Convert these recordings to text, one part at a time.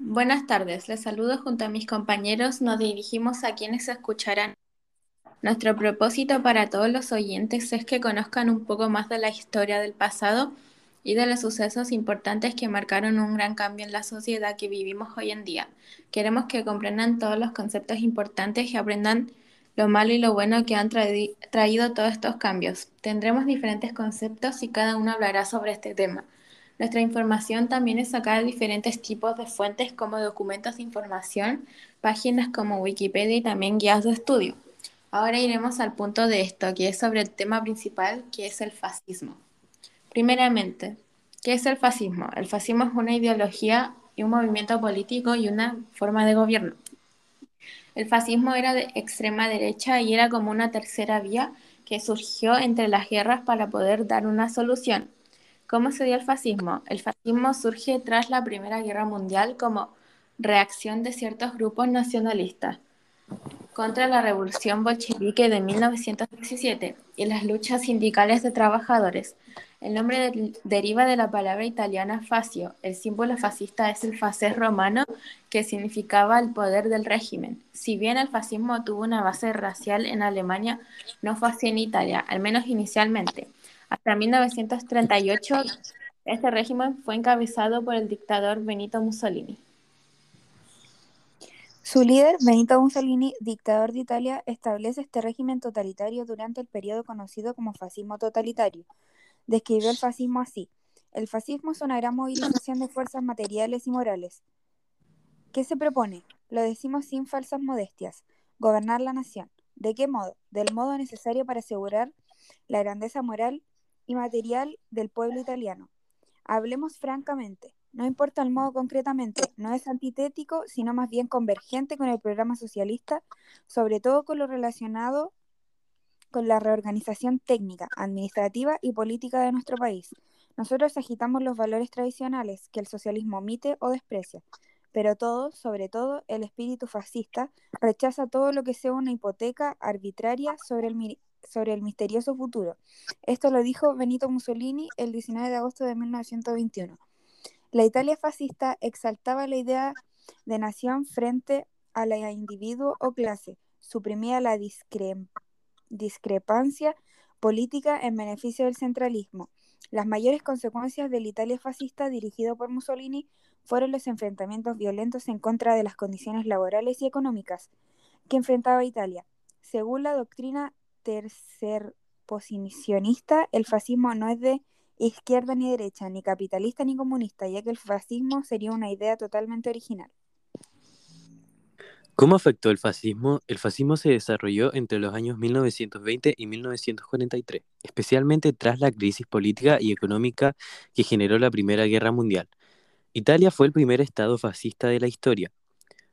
Buenas tardes, les saludo junto a mis compañeros. Nos dirigimos a quienes escucharán. Nuestro propósito para todos los oyentes es que conozcan un poco más de la historia del pasado y de los sucesos importantes que marcaron un gran cambio en la sociedad que vivimos hoy en día. Queremos que comprendan todos los conceptos importantes y aprendan lo malo y lo bueno que han traído todos estos cambios. Tendremos diferentes conceptos y cada uno hablará sobre este tema. Nuestra información también es sacada de diferentes tipos de fuentes como documentos de información, páginas como Wikipedia y también guías de estudio. Ahora iremos al punto de esto, que es sobre el tema principal, que es el fascismo. Primeramente, ¿qué es el fascismo? El fascismo es una ideología y un movimiento político y una forma de gobierno. El fascismo era de extrema derecha y era como una tercera vía que surgió entre las guerras para poder dar una solución. ¿Cómo se dio el fascismo? El fascismo surge tras la Primera Guerra Mundial como reacción de ciertos grupos nacionalistas contra la revolución bolchevique de 1917 y las luchas sindicales de trabajadores. El nombre deriva de la palabra italiana fascio. El símbolo fascista es el fasces romano, que significaba el poder del régimen. Si bien el fascismo tuvo una base racial en Alemania, no fue así en Italia, al menos inicialmente. Hasta 1938, este régimen fue encabezado por el dictador Benito Mussolini. Su líder, Benito Mussolini, dictador de Italia, establece este régimen totalitario durante el periodo conocido como fascismo totalitario. Describió el fascismo así. El fascismo es una gran movilización de fuerzas materiales y morales. ¿Qué se propone? Lo decimos sin falsas modestias. Gobernar la nación. ¿De qué modo? Del modo necesario para asegurar la grandeza moral y material del pueblo italiano. Hablemos francamente, no importa el modo concretamente, no es antitético, sino más bien convergente con el programa socialista, sobre todo con lo relacionado con la reorganización técnica, administrativa y política de nuestro país. Nosotros agitamos los valores tradicionales que el socialismo omite o desprecia, pero todo, sobre todo el espíritu fascista, rechaza todo lo que sea una hipoteca arbitraria sobre el, sobre el misterioso futuro. Esto lo dijo Benito Mussolini el 19 de agosto de 1921. La Italia fascista exaltaba la idea de nación frente a la individuo o clase, suprimía la discrepancia política en beneficio del centralismo. Las mayores consecuencias de la Italia fascista dirigido por Mussolini fueron los enfrentamientos violentos en contra de las condiciones laborales y económicas que enfrentaba Italia. Según la doctrina tercer posicionista, el fascismo no es de izquierda ni derecha, ni capitalista ni comunista, ya que el fascismo sería una idea totalmente original. ¿Cómo afectó el fascismo? El fascismo se desarrolló entre los años 1920 y 1943, especialmente tras la crisis política y económica que generó la Primera Guerra Mundial. Italia fue el primer estado fascista de la historia.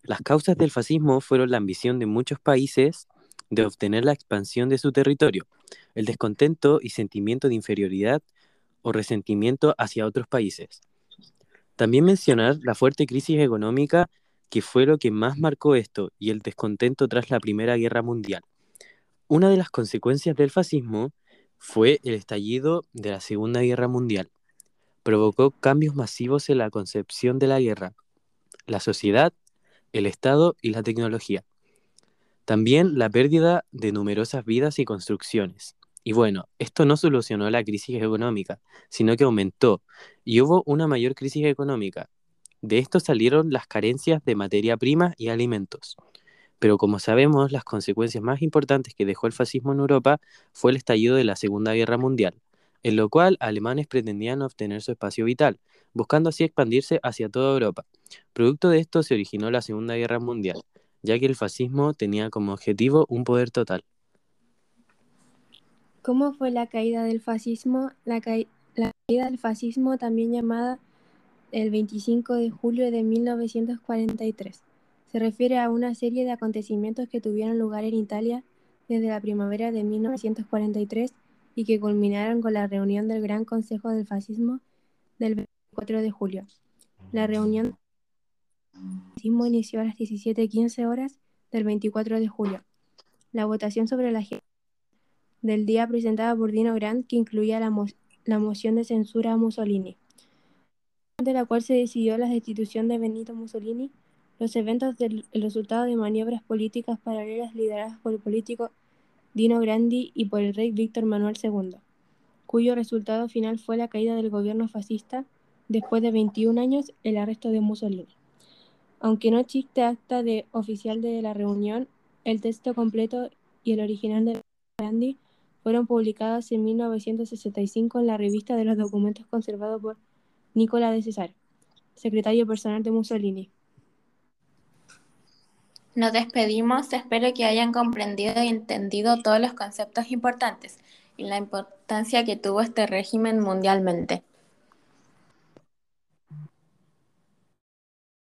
Las causas del fascismo fueron la ambición de muchos países de obtener la expansión de su territorio, el descontento y sentimiento de inferioridad o resentimiento hacia otros países. También mencionar la fuerte crisis económica que fue lo que más marcó esto y el descontento tras la Primera Guerra Mundial. Una de las consecuencias del fascismo fue el estallido de la Segunda Guerra Mundial. Provocó cambios masivos en la concepción de la guerra, la sociedad, el Estado y la tecnología. También la pérdida de numerosas vidas y construcciones. Y bueno, esto no solucionó la crisis económica, sino que aumentó y hubo una mayor crisis económica. De esto salieron las carencias de materia prima y alimentos. Pero como sabemos, las consecuencias más importantes que dejó el fascismo en Europa fue el estallido de la Segunda Guerra Mundial, en lo cual alemanes pretendían obtener su espacio vital, buscando así expandirse hacia toda Europa. Producto de esto se originó la Segunda Guerra Mundial, ya que el fascismo tenía como objetivo un poder total. ¿Cómo fue la caída del fascismo? La, caída del fascismo, también llamada el 25 de julio de 1943, se refiere a una serie de acontecimientos que tuvieron lugar en Italia desde la primavera de 1943 y que culminaron con la reunión del Gran Consejo del Fascismo del 24 de julio. La reunión el fascismo inició a las 17:15 horas del 24 de julio. La votación sobre la agenda del día presentada por Dino Grant, que incluía la, moción de censura a Mussolini. de la cual se decidió la destitución de Benito Mussolini, los eventos del el resultado de maniobras políticas paralelas lideradas por el político Dino Grandi y por el rey Víctor Manuel II, cuyo resultado final fue la caída del gobierno fascista después de 21 años el arresto de Mussolini. Aunque no existe acta de oficial de la reunión, el texto completo y el original de Grandi fueron publicados en 1965 en la revista de los documentos conservados por Nicola de Cesare, secretario personal de Mussolini. Nos despedimos, espero que hayan comprendido y entendido todos los conceptos importantes y la importancia que tuvo este régimen mundialmente.